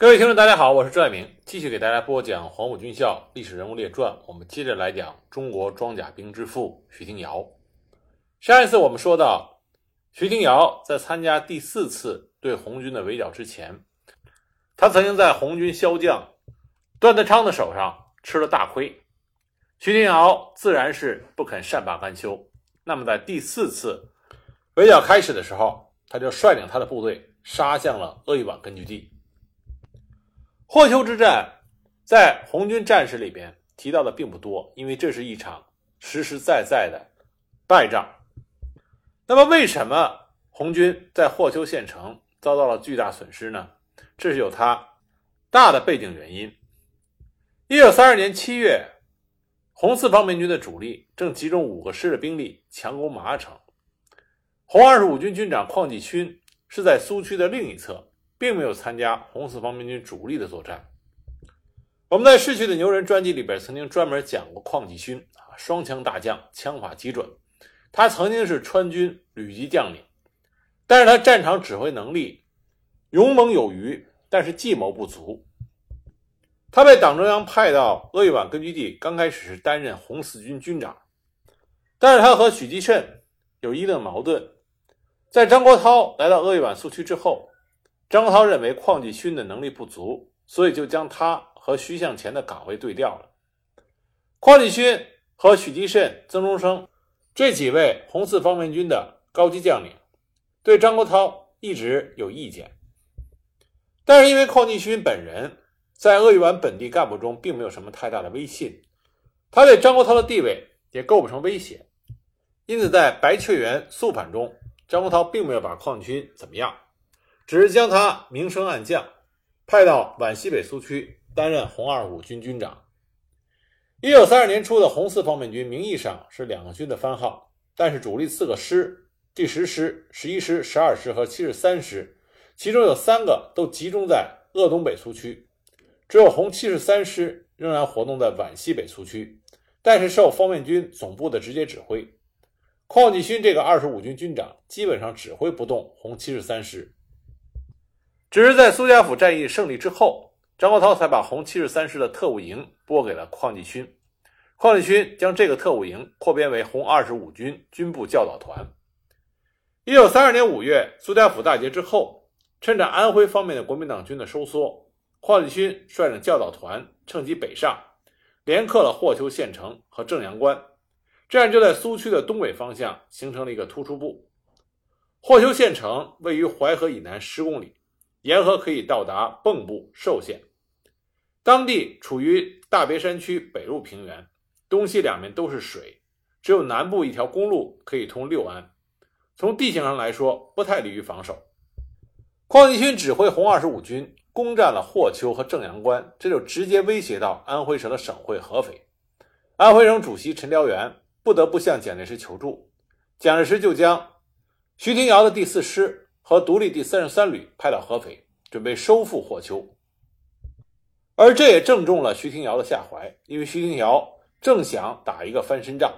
各位听众，大家好，我是朱爱明，继续给大家播讲黄埔军校历史人物列传。我们接着来讲中国装甲兵之父徐廷瑶。上一次我们说到，徐廷瑶在参加第四次对红军的围剿之前，他曾经在红军骁将段德昌的手上吃了大亏。徐廷瑶自然是不肯善罢甘休。那么在第四次围剿开始的时候，他就率领他的部队杀向了鄂豫皖根据地。霍邱之战，在红军战史里边提到的并不多，因为这是一场实实在在的败仗。那么，为什么红军在霍邱县城遭到了巨大损失呢？这是有它大的背景原因。一九三二年七月，红四方面军的主力正集中五个师的兵力强攻麻城，红二十五军军长邝继勋是在苏区的另一侧。并没有参加红四方面军主力的作战。我们在《逝去的牛人》专辑里边曾经专门讲过邝继勋啊，双枪大将，枪法极准。他曾经是川军旅级将领，但是他战场指挥能力勇猛有余，但是计谋不足。他被党中央派到鄂豫皖根据地，刚开始是担任红四军军长，但是他和许继慎有一定的矛盾。在张国焘来到鄂豫皖苏区之后。张国焘认为邝继勋的能力不足，所以就将他和徐向前的岗位对调了。邝继勋和许继慎、曾中生这几位红四方面军的高级将领对张国焘一直有意见，但是因为邝继勋本人在鄂豫皖本地干部中并没有什么太大的威信，他对张国焘的地位也构不成威胁，因此在白雀园肃反中，张国焘并没有把邝继勋怎么样。只是将他明升暗降，派到皖西北苏区担任红二五军军长。一九三二年初的红四方面军名义上是两个军的番号，但是主力四个师——第十师、十一师、十二师和七十三师，其中有三个都集中在鄂东北苏区，只有红七十三师仍然活动在皖西北苏区，但是受方面军总部的直接指挥。邝继勋这个二十五军军长基本上指挥不动红七十三师。只是在苏家府战役胜利之后，张国焘才把红七十三师的特务营拨给了邝继勋。邝继勋将这个特务营扩编为红二十五军军部教导团。一九三二年五月，苏家府大捷之后，趁着安徽方面的国民党军的收缩，邝继勋率领教导团趁机北上，连克了霍邱县城和正阳关，这样就在苏区的东北方向形成了一个突出部。霍邱县城位于淮河以南十公里。沿河可以到达蚌埠、寿县，当地处于大别山区北路平原，东西两面都是水，只有南部一条公路可以通六安。从地形上来说，不太利于防守。邝继勋指挥红二十五军攻占了霍邱和正阳关，这就直接威胁到安徽省的省会合肥。安徽省主席陈燎原不得不向蒋介石求助，蒋介石就将徐廷瑶的第四师。和独立第三十三旅派到合肥，准备收复霍邱，而这也正中了徐廷瑶的下怀，因为徐廷瑶正想打一个翻身仗。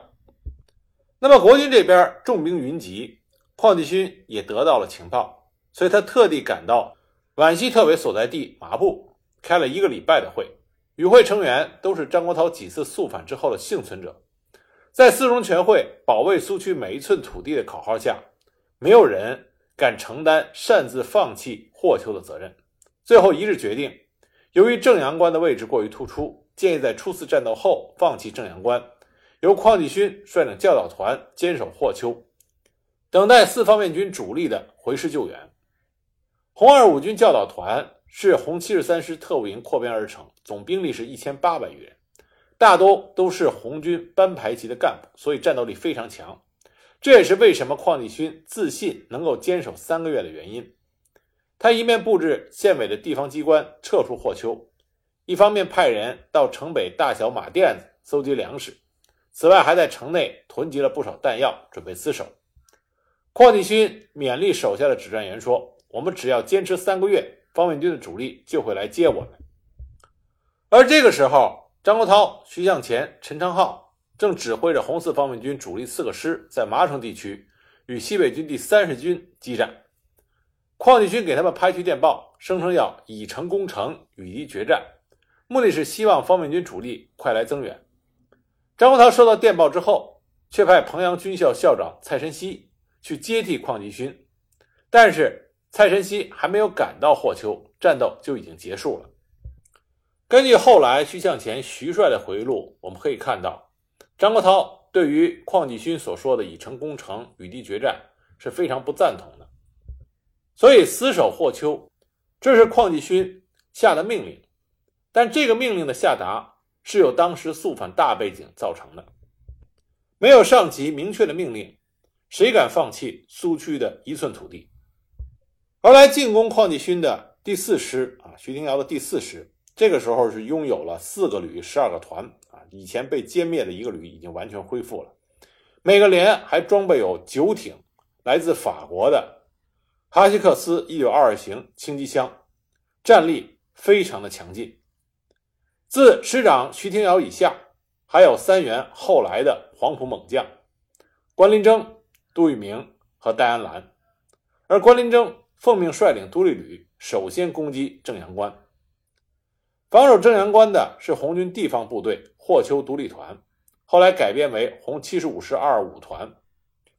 那么国军这边重兵云集，邝继勋也得到了情报，所以他特地赶到皖西特委所在地麻布，开了一个礼拜的会，与会成员都是张国焘几次肃反之后的幸存者，在四中全会保卫苏区每一寸土地的口号下，没有人。敢承担擅自放弃霍邱的责任，最后一致决定，由于正阳关的位置过于突出，建议在初次战斗后放弃正阳关，由邝继勋率领教导团坚守霍邱，等待四方面军主力的回师救援。红二五军教导团是红七十三师特务营扩编而成，总兵力是一千八百余人，大多都是红军班排级的干部，所以战斗力非常强。这也是为什么邝继勋自信能够坚守三个月的原因。他一面布置县委的地方机关撤出霍邱，一方面派人到城北大小马店子搜集粮食，此外还在城内囤积了不少弹药，准备自守。邝继勋勉励手下的指战员说：“我们只要坚持三个月，方面军的主力就会来接我们。”而这个时候，张国焘、徐向前、陈昌浩。正指挥着红四方面军主力四个师在麻城地区与西北军第三十军激战。邝继勋给他们拍去电报，声称要以城攻城，与敌决战，目的是希望方面军主力快来增援。张国焘收到电报之后，却派彭阳军校校长蔡申熙去接替邝继勋，但是蔡申熙还没有赶到霍丘，战斗就已经结束了。根据后来徐向前徐帅的回忆录，我们可以看到，张国焘对于邝继勋所说的以城攻城，与敌决战是非常不赞同的，所以死守霍丘，这是邝继勋下的命令，但这个命令的下达。是由当时肃反大背景造成的，没有上级明确的命令，谁敢放弃苏区的一寸土地？而来进攻邝继勋的第四师啊，徐廷瑶的第四师，这个时候是拥有了四个旅、十二个团，以前被歼灭的一个旅已经完全恢复了，每个连还装备有九挺来自法国的哈希克斯一九二二型轻机枪，战力非常的强劲。自师长徐廷瑶以下，还有三员后来的黄埔猛将关林征、杜聿明和戴安澜，而关林征奉命率领独立旅首先攻击正阳关。防守正阳关的是红军地方部队霍丘独立团，后来改编为红七十五师二五团。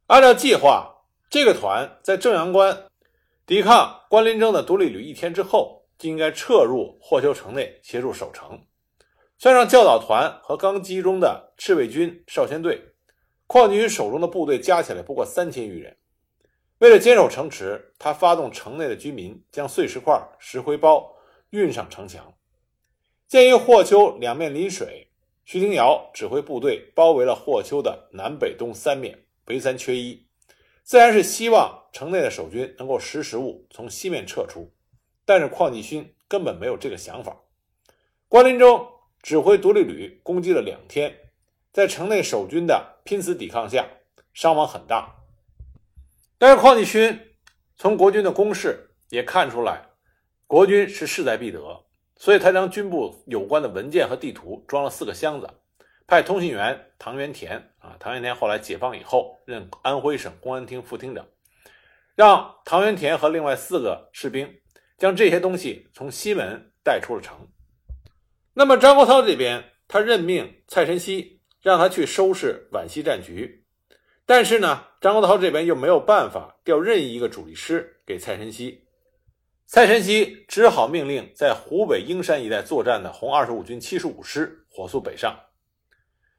按照计划，这个团在正阳关抵抗关林征的独立旅一天之后，就应该撤入霍丘城内协助守城。算上教导团和刚集中的赤卫军少先队，邝继勋手中的部队加起来不过三千余人。为了坚守城池，他发动城内的居民将碎石块、石灰包运上城墙。鉴于霍丘两面临水，徐廷瑶指挥部队包围了霍邱的南北东三面，围三缺一，自然是希望城内的守军能够识时务，从西面撤出。但是邝继勋根本没有这个想法。关林征。指挥独立旅攻击了两天，在城内守军的拼死抵抗下，伤亡很大。但是邝继勋从国军的攻势也看出来，国军是势在必得，所以他将军部有关的文件和地图装了四个箱子，派通信员唐元田啊，唐元田后来解放以后任安徽省公安厅副厅长，让唐元田和另外四个士兵将这些东西从西门带出了城。那么张国焘这边，他任命蔡申熙让他去收拾皖西战局，但是呢，张国焘这边又没有办法调任意一个主力师给蔡申熙，蔡申熙只好命令在湖北英山一带作战的红二十五军七十五师火速北上。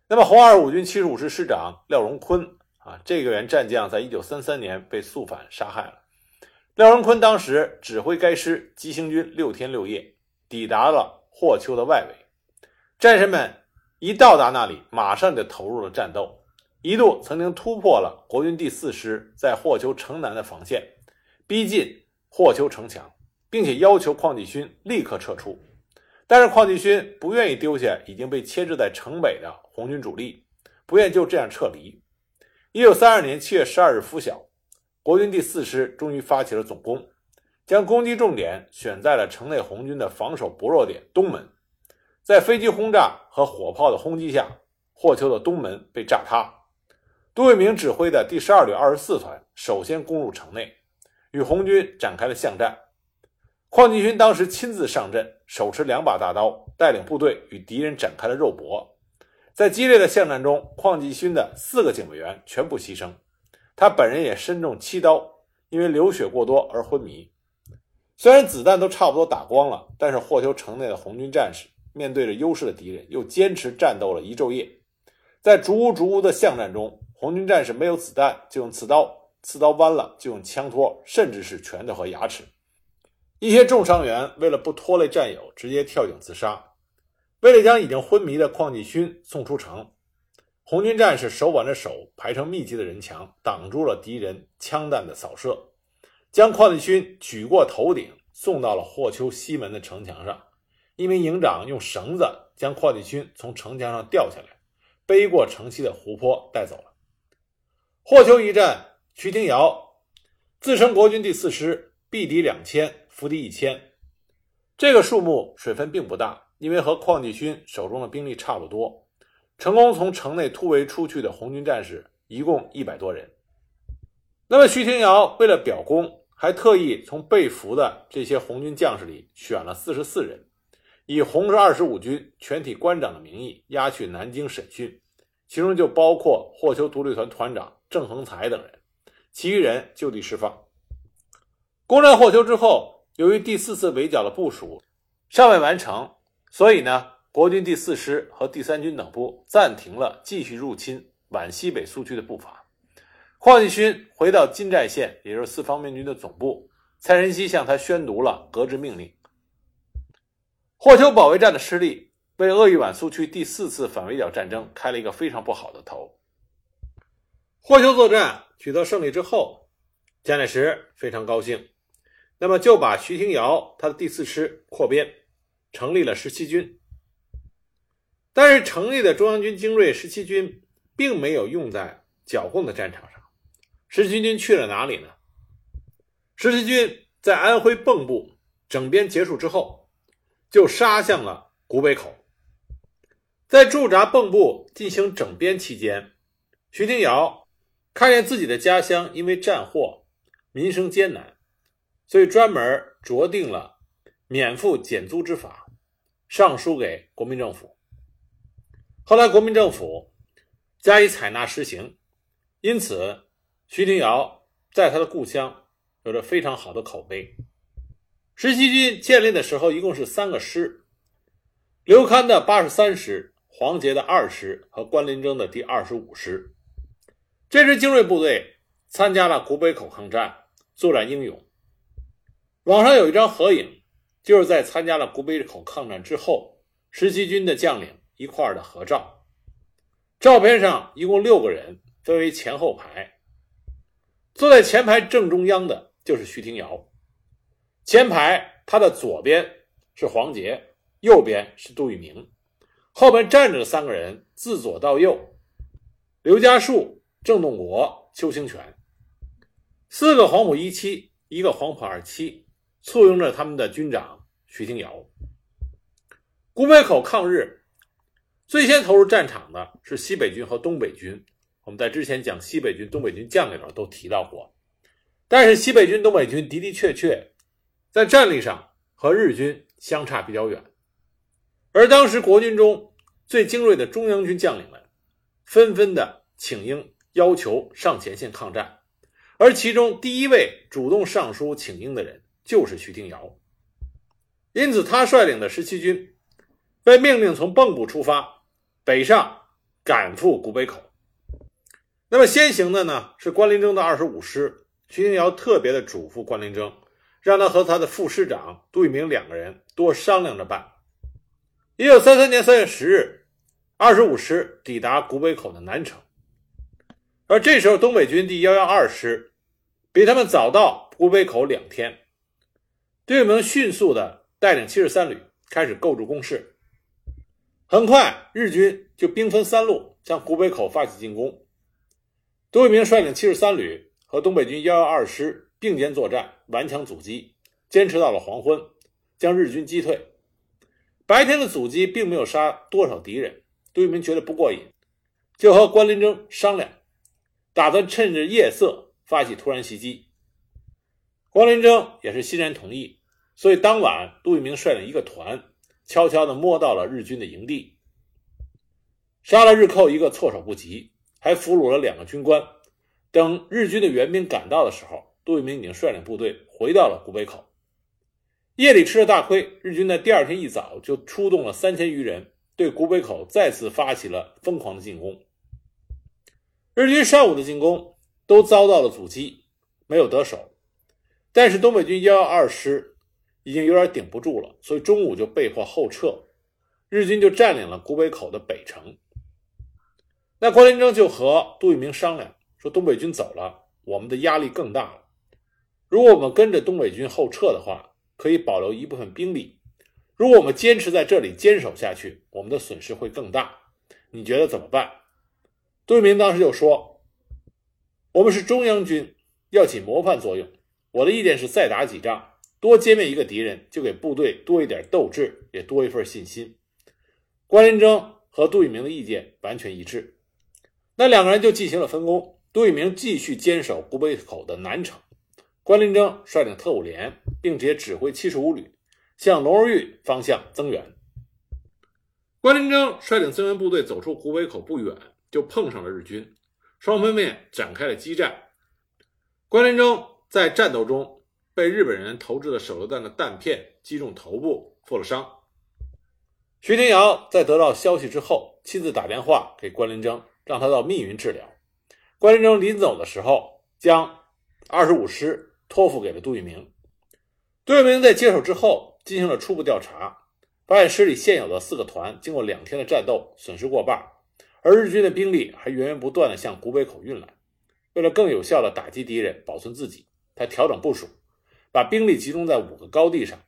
那么红二十五军七十五师师长廖荣坤啊，这个员战将在一九三三年被肃反杀害了。廖荣坤当时指挥该师急行军六天六夜，抵达了。霍丘的外围，战士们一到达那里，马上就投入了战斗，一度曾经突破了国军第四师在霍丘城南的防线，逼近霍丘城墙，并且要求邝继勋立刻撤出。但是邝继勋不愿意丢下已经被牵制在城北的红军主力，不愿就这样撤离。一九三二年七月十二日拂晓，国军第四师终于发起了总攻。将攻击重点选在了城内红军的防守薄弱点东门，在飞机轰炸和火炮的轰击下，霍丘的东门被炸塌。杜聿明指挥的第十二旅二十四团首先攻入城内，与红军展开了巷战。邝继勋当时亲自上阵，手持两把大刀，带领部队与敌人展开了肉搏。在激烈的巷战中，邝继勋的四个警卫员全部牺牲，他本人也身中七刀，因为流血过多而昏迷。虽然子弹都差不多打光了，但是霍丘城内的红军战士面对着优势的敌人，又坚持战斗了一昼夜。在逐屋逐屋的巷战中，红军战士没有子弹就用刺刀，刺刀弯了就用枪托，甚至是拳头和牙齿。一些重伤员为了不拖累战友，直接跳井自杀。为了将已经昏迷的邝继勋送出城，红军战士手挽着手排成密集的人墙，挡住了敌人枪弹的扫射。将邝继勋举过头顶，送到了霍丘西门的城墙上。一名营长用绳子将邝继勋从城墙上吊下来，背过城西的湖泊带走了。霍丘一战，徐廷瑶自称国军第四师，毙敌两千，俘敌一千。这个数目水分并不大，因为和邝继勋手中的兵力差不多。成功从城内突围出去的红军战士一共一百多人。那么徐廷瑶为了表功。还特意从被俘的这些红军将士里选了四十四人，以红十二十五军全体官长的名义押去南京审讯，其中就包括霍邱独立团团长郑恒才等人，其余人就地释放。攻占霍邱之后，由于第四次围剿的部署尚未完成，所以呢，国军第四师和第三军等部暂停了继续入侵皖西北苏区的步伐。邝继勋回到金寨县，也就是四方面军的总部，蔡仁熙向他宣读了革职命令。霍邱保卫战的失利，为鄂豫皖苏区第四次反围剿战争开了一个非常不好的头。霍邱作战取得胜利之后，蒋介石非常高兴，那么就把徐廷瑶他的第四师扩编，成立了十七军。但是成立的中央军精锐十七军，并没有用在剿共的战场上。十七军去了哪里呢？十七军在安徽蚌埠整编结束之后，就杀向了古北口。在驻扎蚌埠进行整编期间，徐廷瑶看见自己的家乡因为战祸，民生艰难，所以专门酌定了免赋减租之法，上书给国民政府。后来国民政府加以采纳实行，因此。徐廷瑶在他的故乡有着非常好的口碑。十七军建立的时候，一共是三个师：刘戡的八十三师、黄杰的二师和关麟征的第二十五师。这支精锐部队参加了古北口抗战，作战英勇。网上有一张合影，就是在参加了古北口抗战之后，十七军的将领一块儿的合照。照片上一共六个人，分为前后排。坐在前排正中央的就是徐廷瑶，前排他的左边是黄杰，右边是杜聿明，后边站着的三个人自左到右，刘家树、郑洞国、邱清泉，四个黄埔一期，一个黄埔二期，簇拥着他们的军长徐廷瑶。古北口抗日，最先投入战场的是西北军和东北军。我们在之前讲西北军、东北军将领的时候都提到过，但是西北军、东北军的的确确在战力上和日军相差比较远，而当时国军中最精锐的中央军将领们纷纷的请缨要求上前线抗战，而其中第一位主动上书请缨的人就是徐廷瑶，因此他率领的十七军被命令从蚌埠出发，北上赶赴古北口。那么先行的呢是关麟征的二十五师，徐廷瑶特别的嘱咐关麟征，让他和他的副师长杜聿明两个人多商量着办。一九三三年三月十日，二十五师抵达古北口的南城，而这时候东北军第幺幺二师比他们早到古北口两天，杜聿明迅速的带领七十三旅开始构筑工事，很快日军就兵分三路向古北口发起进攻。杜聿明率领七十三旅和东北军幺幺二师并肩作战，顽强阻击，坚持到了黄昏，将日军击退。白天的阻击并没有杀多少敌人，杜聿明觉得不过瘾，就和关麟征商量，打算趁着夜色发起突然袭击。关麟征也是欣然同意，所以当晚杜聿明率领一个团，悄悄地摸到了日军的营地，杀了日寇一个措手不及。还俘虏了两个军官。等日军的援兵赶到的时候，杜聿明已经率领部队回到了古北口。夜里吃了大亏，日军在第二天一早就出动了三千余人，对古北口再次发起了疯狂的进攻。日军上午的进攻都遭到了阻击，没有得手。但是东北军幺幺二师已经有点顶不住了，所以中午就被迫后撤。日军就占领了古北口的北城。那关麟征就和杜聿明商量说：“东北军走了，我们的压力更大了。如果我们跟着东北军后撤的话，可以保留一部分兵力；如果我们坚持在这里坚守下去，我们的损失会更大。你觉得怎么办？”杜聿明当时就说：“我们是中央军，要起模范作用。我的意见是再打几仗，多歼灭一个敌人，就给部队多一点斗志，也多一份信心。”关麟征和杜聿明的意见完全一致。那两个人就进行了分工。杜聿明继续坚守古北口的南城，关林征率领特务连，并且指挥七十五旅向龙儿峪方向增援。关林征率领增援部队走出古北口不远，就碰上了日军，双方面展开了激战。关林征在战斗中被日本人投掷的手榴弹的弹片击中头部，负了伤。徐廷瑶在得到消息之后，亲自打电话给关林征，让他到密云治疗。关林征临走的时候，将二十五师托付给了杜聿明。杜聿明在接手之后，进行了初步调查。发现师里现有的四个团经过两天的战斗，损失过半，而日军的兵力还源源不断的向古北口运来。为了更有效的打击敌人，保存自己，他调整部署，把兵力集中在五个高地上，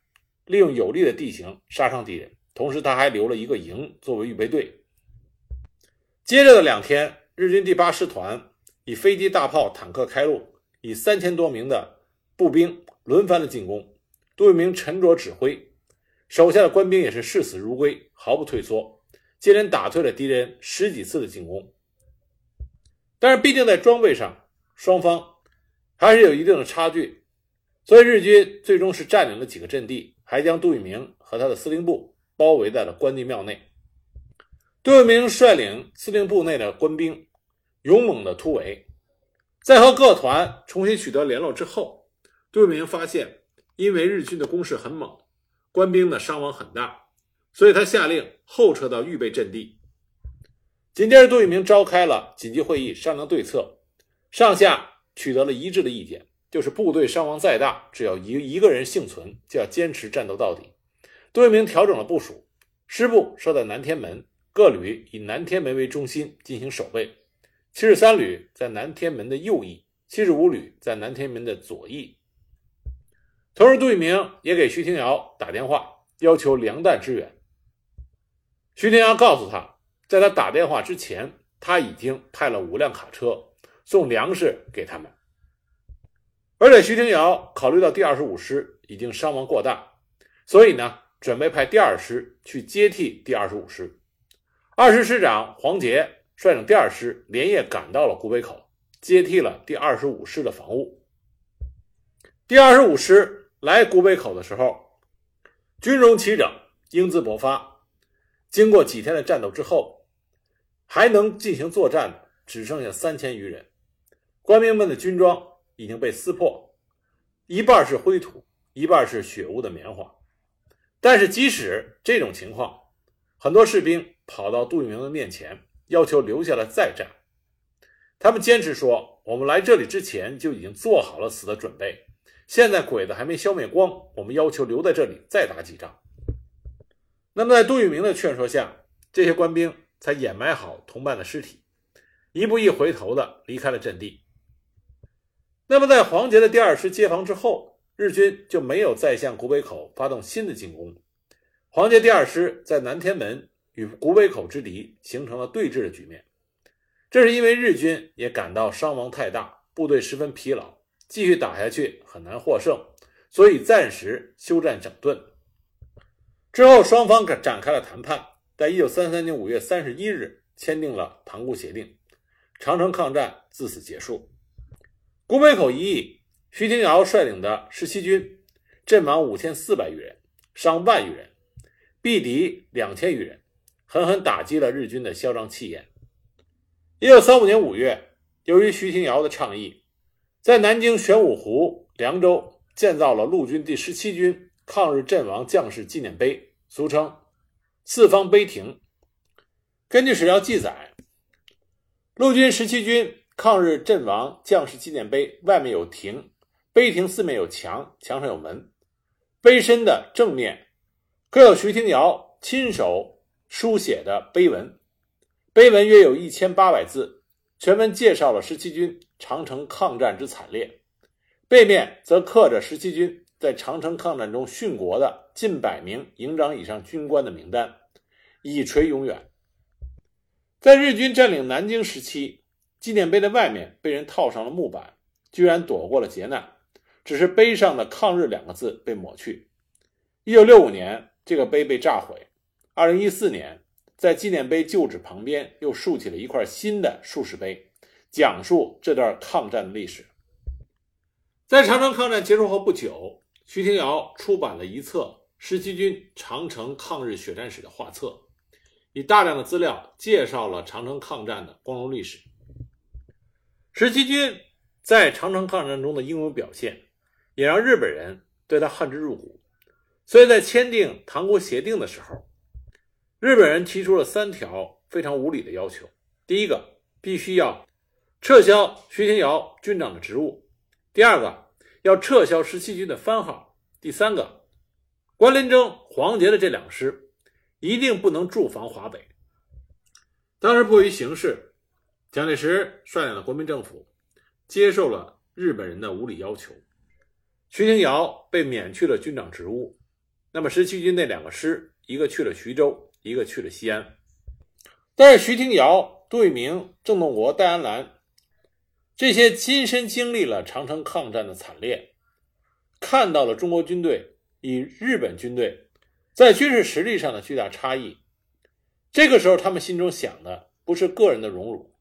利用有利的地形杀伤敌人。同时，他还留了一个营作为预备队。接着的两天，日军第八师团以飞机、大炮、坦克开路，以三千多名的步兵轮番的进攻。杜聿明沉着指挥。手下的官兵也是视死如归，毫不退缩，接连打退了敌人十几次的进攻。但是，毕竟在装备上，双方还是有一定的差距，所以日军最终是占领了几个阵地，还将杜聿明和他的司令部包围在了关帝庙内。杜聿明率领司令部内的官兵勇猛的突围，在和各团重新取得联络之后，杜聿明发现，因为日军的攻势很猛。官兵的伤亡很大，所以他下令后撤到预备阵地。紧接着，杜聿明召开了紧急会议，商量对策。上下取得了一致的意见，就是部队伤亡再大，只要一一个人幸存，就要坚持战斗到底。杜聿明调整了部署，师部设在南天门，各旅以南天门为中心进行守备。七十三旅在南天门的右翼，七十五旅在南天门的左翼。同时，杜聿明也给徐廷瑶打电话，要求粮弹支援。徐廷瑶告诉他，在他打电话之前，他已经派了五辆卡车送粮食给他们。而且，徐廷瑶考虑到第二十五师已经伤亡过大，所以呢，准备派第二师去接替第二十五师。二师师长黄杰率领第二师连夜赶到了古北口，接替了第二十五师的防务。第二十五师。来古北口的时候，军容齐整，英姿勃发。经过几天的战斗之后，还能进行作战的只剩下三千余人。官兵们的军装已经被撕破，一半是灰土，一半是血污的棉花。但是即使这种情况，很多士兵跑到杜聿明的面前，要求留下来再战。他们坚持说：“我们来这里之前就已经做好了死的准备。”现在鬼子还没消灭光，我们要求留在这里再打几仗。那么，在杜聿明的劝说下，这些官兵才掩埋好同伴的尸体，一步一回头的离开了阵地。那么，在黄杰的第二师接防之后，日军就没有再向古北口发动新的进攻。黄杰第二师在南天门与古北口之敌形成了对峙的局面。这是因为日军也感到伤亡太大，部队十分疲劳。继续打下去很难获胜，所以暂时休战整顿。之后，双方展开了谈判，在一九三三年五月三十一日签订了塘沽协定，长城抗战自此结束。古北口一役，徐廷瑶率领的十七军阵亡五千四百余人，伤万余人，毙敌两千余人，狠狠打击了日军的嚣张气焰。一九三五年五月，由于徐廷瑶的倡议。在南京玄武湖、凉州建造了陆军第十七军抗日阵亡将士纪念碑，俗称“四方碑亭”。根据史料记载，陆军十七军抗日阵亡将士纪念碑外面有亭，碑亭四面有墙，墙上有门。碑身的正面刻有徐廷瑶亲手书写的碑文，碑文约有一千八百字，全文介绍了十七军。长城抗战之惨烈，背面则刻着十七军在长城抗战中殉国的近百名营长以上军官的名单，以垂永远。在日军占领南京时期，纪念碑的外面被人套上了木板，居然躲过了劫难，只是碑上的“抗日”两个字被抹去。一九六五年，这个碑被炸毁。二零一四年，在纪念碑旧址旁边又竖起了一块新的竖石碑。讲述这段抗战的历史。在长城抗战结束后不久，徐廷瑶出版了一册十七军长城抗日血战史的画册，以大量的资料介绍了长城抗战的光荣历史。十七军在长城抗战中的英勇表现，也让日本人对他恨之入骨。所以在签订塘沽协定的时候，日本人提出了三条非常无理的要求：第一个，必须要撤销徐天瑶军长的职务；第二个，要撤销十七军的番号；第三个，关林征、黄杰的这两个师一定不能驻防华北。当时迫于形势，蒋介石率领的国民政府接受了日本人的无理要求，徐廷瑶被免去了军长职务。那么十七军那两个师，一个去了徐州，一个去了西安。但是徐廷瑶、杜聿明、郑洞国、戴安澜这些亲身经历了长城抗战的惨烈，看到了中国军队与日本军队在军事实力上的巨大差异。这个时候，他们心中想的不是个人的荣辱，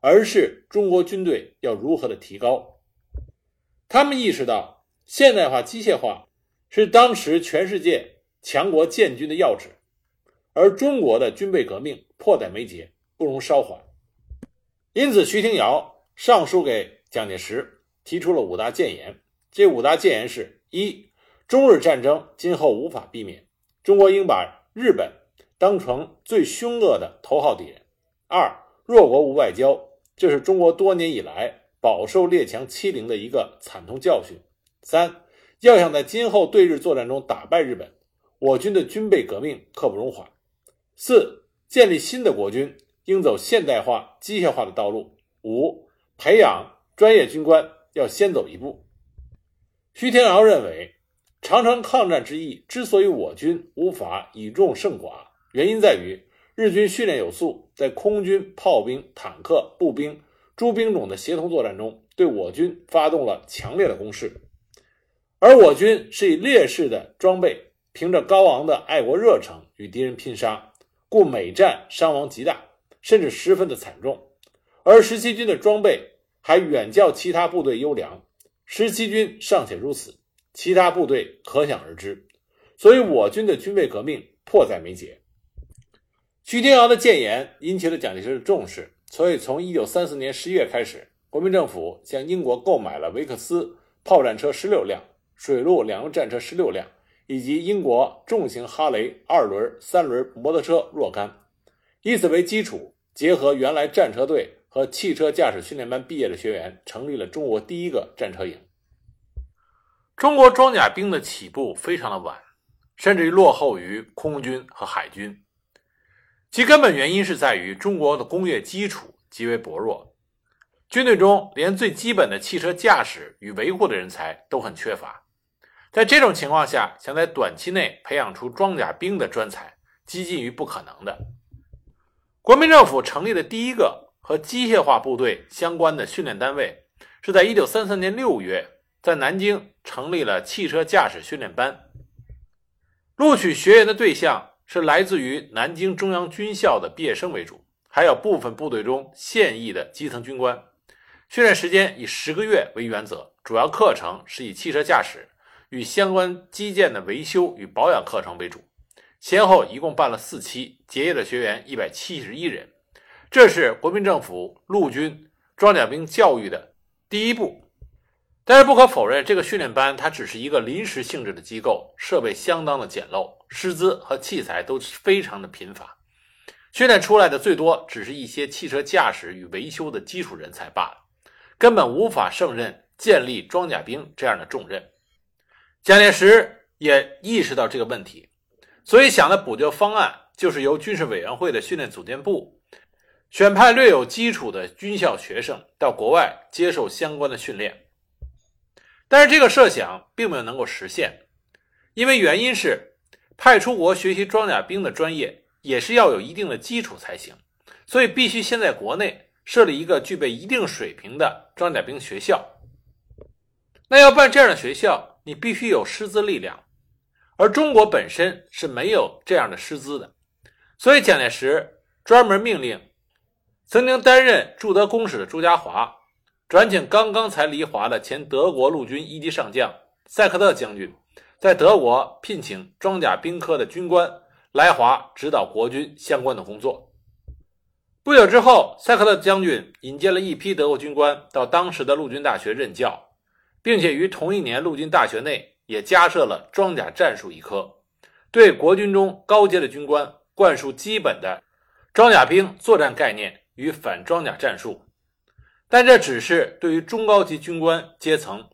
而是中国军队要如何的提高。他们意识到现代化、机械化。是当时全世界强国建军的要旨，而中国的军备革命迫在眉睫，不容稍缓。因此，徐廷瑶上书给蒋介石，提出了五大谏言。这五大谏言是：一、中日战争今后无法避免，中国应把日本当成最凶恶的头号敌人；二、弱国无外交，这是中国多年以来饱受列强欺凌的一个惨痛教训；三、要想在今后对日作战中打败日本，我军的军备革命刻不容缓。四、建立新的国军应走现代化、机械化的道路。五、培养专业军官要先走一步。徐廷瑶认为，长城抗战之役之所以我军无法以众胜寡，原因在于日军训练有素，在空军、炮兵、坦克、步兵诸兵种的协同作战中，对我军发动了强烈的攻势。而我军是以劣势的装备，凭着高昂的爱国热诚与敌人拼杀，故每战伤亡极大，甚至十分的惨重。而十七军的装备还远较其他部队优良，十七军尚且如此，其他部队可想而知。所以我军的军备革命迫在眉睫。徐廷瑶的谏言引起了蒋介石的重视，所以从一九三四年十一月开始，国民政府向英国购买了维克斯炮战车十六辆。水陆两用战车十六辆，以及英国重型哈雷二轮、三轮摩托车若干，以此为基础，结合原来战车队和汽车驾驶训练班毕业的学员，成立了中国第一个战车营。中国装甲兵的起步非常的晚，甚至于落后于空军和海军，其根本原因是在于中国的工业基础极为薄弱，军队中连最基本的汽车驾驶与维护的人才都很缺乏。在这种情况下，想在短期内培养出装甲兵的专才，几近于不可能的。国民政府成立的第一个和机械化部队相关的训练单位，是在1933年6月，在南京成立了汽车驾驶训练班。录取学员的对象是来自于南京中央军校的毕业生为主，还有部分部队中现役的基层军官。训练时间以十个月为原则，主要课程是以汽车驾驶。与相关基建的维修与保养课程为主，先后一共办了四期，结业的学员一百七十一人。这是国民政府陆军装甲兵教育的第一步。但是不可否认，这个训练班它只是一个临时性质的机构，设备相当的简陋，师资和器材都是非常的贫乏，训练出来的最多只是一些汽车驾驶与维修的基础人才罢了，根本无法胜任建立装甲兵这样的重任。蒋介石也意识到这个问题，所以想的补救方案就是由军事委员会的训练组建部选派略有基础的军校学生到国外接受相关的训练。但是这个设想并没有能够实现，因为原因是派出国学习装甲兵的专业也是要有一定的基础才行，所以必须先在国内设立一个具备一定水平的装甲兵学校。那要办这样的学校。你必须有师资力量，而中国本身是没有这样的师资的，所以蒋介石专门命令曾经担任驻德公使的朱家骅转请刚刚才离华的前德国陆军一级上将塞克特将军，在德国聘请装甲兵科的军官来华指导国军相关的工作。不久之后，塞克特将军引荐了一批德国军官到当时的陆军大学任教，并且于同一年陆军大学内也加设了装甲战术一科，对国军中高阶的军官灌输基本的装甲兵作战概念与反装甲战术。但这只是对于中高级军官阶层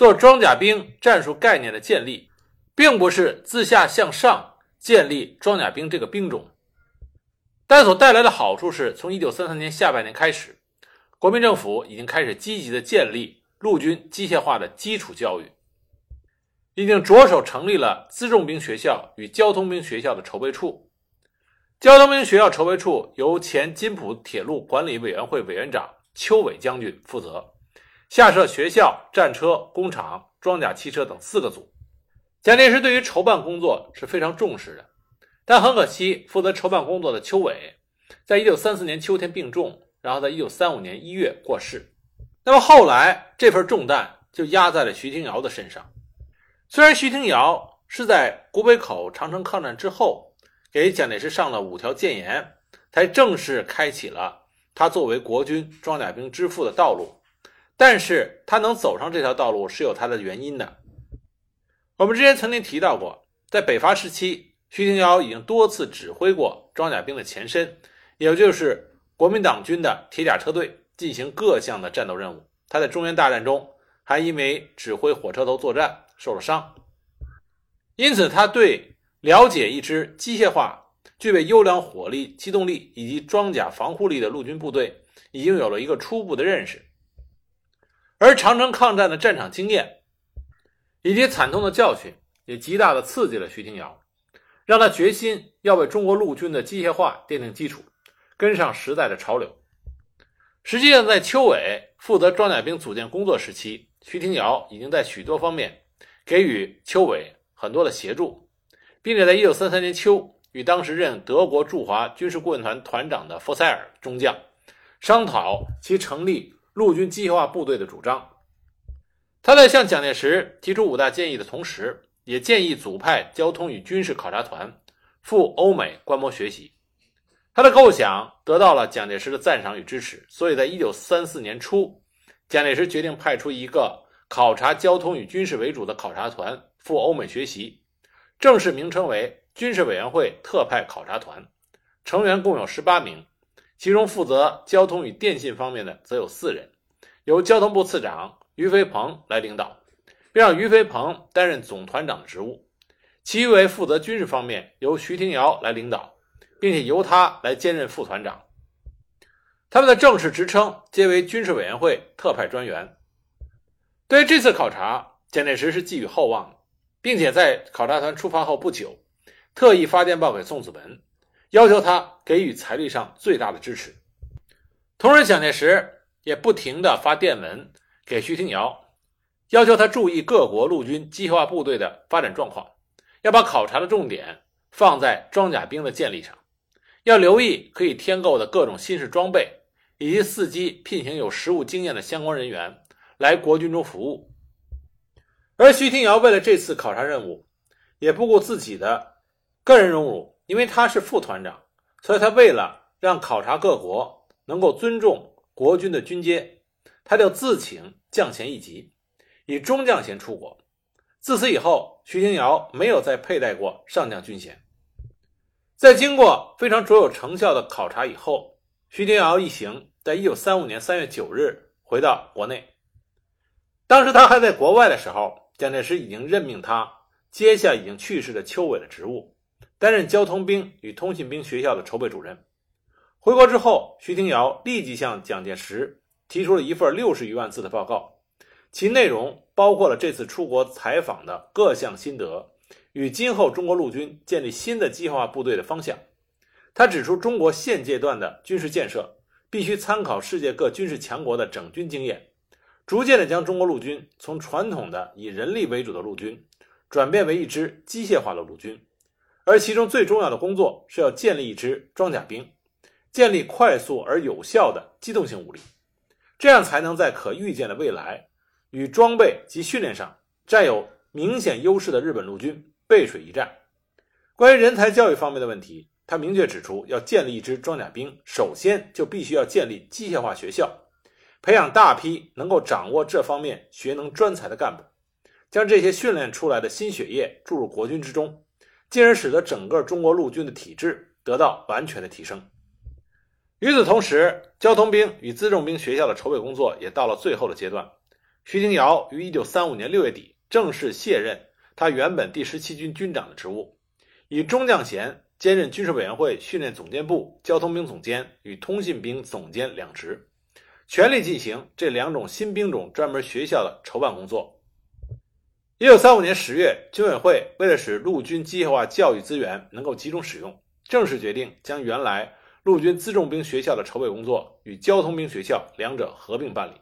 做装甲兵战术概念的建立，并不是自下向上建立装甲兵这个兵种。但所带来的好处是，从1933年下半年开始，国民政府已经开始积极的建立陆军机械化的基础教育，已经着手成立了辎重兵学校与交通兵学校的筹备处。交通兵学校筹备处由前津浦铁路管理委员会委员长邱伟将军负责，下设学校、战车、工厂、装甲汽车等四个组。蒋介石对于筹办工作是非常重视的。但很可惜，负责筹办工作的邱伟，在一九三四年秋天病重，然后在一九三五年一月过世。那么后来这份重担就压在了徐廷瑶的身上。虽然徐廷瑶是在古北口长城抗战之后，给蒋介石上了五条谏言，才正式开启了他作为国军装甲兵之父的道路，但是他能走上这条道路是有他的原因的。我们之前曾经提到过，在北伐时期。徐廷瑶已经多次指挥过装甲兵的前身，也就是国民党军的铁甲车队进行各项的战斗任务。他在中原大战中还因为指挥火车头作战受了伤，因此他对了解一支机械化、具备优良火力、机动力以及装甲防护力的陆军部队已经有了一个初步的认识。而长城抗战的战场经验以及惨痛的教训，也极大的刺激了徐廷瑶。让他决心要为中国陆军的机械化奠定基础，跟上时代的潮流。实际上，在邱伟负责装甲兵组建工作时期，徐廷瑶已经在许多方面给予邱伟很多的协助，并且在1933年秋与当时任德国驻华军事顾问团团长的福塞尔中将商讨其成立陆军机械化部队的主张。他在向蒋介石提出五大建议的同时，也建议组派交通与军事考察团赴欧美观摩学习。他的构想得到了蒋介石的赞赏与支持，所以在一九三四年初，蒋介石决定派出一个考察交通与军事为主的考察团赴欧美学习，正式名称为军事委员会特派考察团，成员共有十八名，其中负责交通与电信方面的则有四人，由交通部次长于飞鹏来领导。并让于飞鹏担任总团长的职务，其余为负责军事方面，由徐廷瑶来领导，并且由他来兼任副团长。他们的正式职称皆为军事委员会特派专员。对于这次考察，蒋介石是寄予厚望的，并且在考察团出发后不久，特意发电报给宋子文，要求他给予财力上最大的支持。同时，蒋介石也不停地发电文给徐廷瑶。要求他注意各国陆军机械化部队的发展状况，要把考察的重点放在装甲兵的建立上，要留意可以添购的各种新式装备，以及伺机聘请有实务经验的相关人员来国军中服务。而徐廷瑶为了这次考察任务，也不顾自己的个人荣辱，因为他是副团长，所以他为了让考察各国能够尊重国军的军阶，他就自请降衔一级。以中将衔出国，自此以后，徐廷瑶没有再佩戴过上将军衔。在经过非常卓有成效的考察以后，徐廷瑶一行在一九三五年三月九日回到国内。当时他还在国外的时候，蒋介石已经任命他接下已经去世的邱伟的职务，担任交通兵与通信兵学校的筹备主任。回国之后，徐廷瑶立即向蒋介石提出了一份六十余万字的报告。其内容包括了这次出国采访的各项心得与今后中国陆军建立新的机械化部队的方向。他指出，中国现阶段的军事建设必须参考世界各军事强国的整军经验，逐渐地将中国陆军从传统的以人力为主的陆军转变为一支机械化的陆军。而其中最重要的工作是要建立一支装甲兵，建立快速而有效的机动性武力。这样才能在可预见的未来与装备及训练上占有明显优势的日本陆军背水一战。关于人才教育方面的问题，他明确指出，要建立一支装甲兵，首先就必须要建立机械化学校，培养大批能够掌握这方面学能专才的干部，将这些训练出来的新血液注入国军之中，进而使得整个中国陆军的体制得到完全的提升。与此同时，交通兵与辎重兵学校的筹备工作也到了最后的阶段。徐廷瑶于1935年6月底正式卸任他原本第十七军军长的职务，以中将衔。兼任军事委员会训练总监部交通兵总监与通信兵总监两职，全力进行这两种新兵种专门学校的筹办工作。一九三五年十月，军委会为了使陆军机械化教育资源能够集中使用，正式决定将原来陆军辎重兵学校的筹备工作与交通兵学校两者合并办理，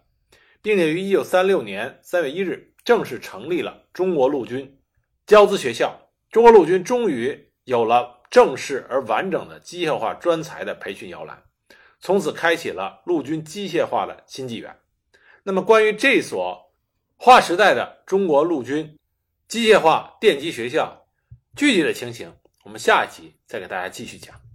并且于一九三六年三月一日正式成立了中国陆军交资学校。中国陆军终于有了。正式而完整的机械化专才的培训摇篮，从此开启了陆军机械化的新纪元。那么，关于这所划时代的中国陆军机械化电机学校具体的情形，我们下一集再给大家继续讲。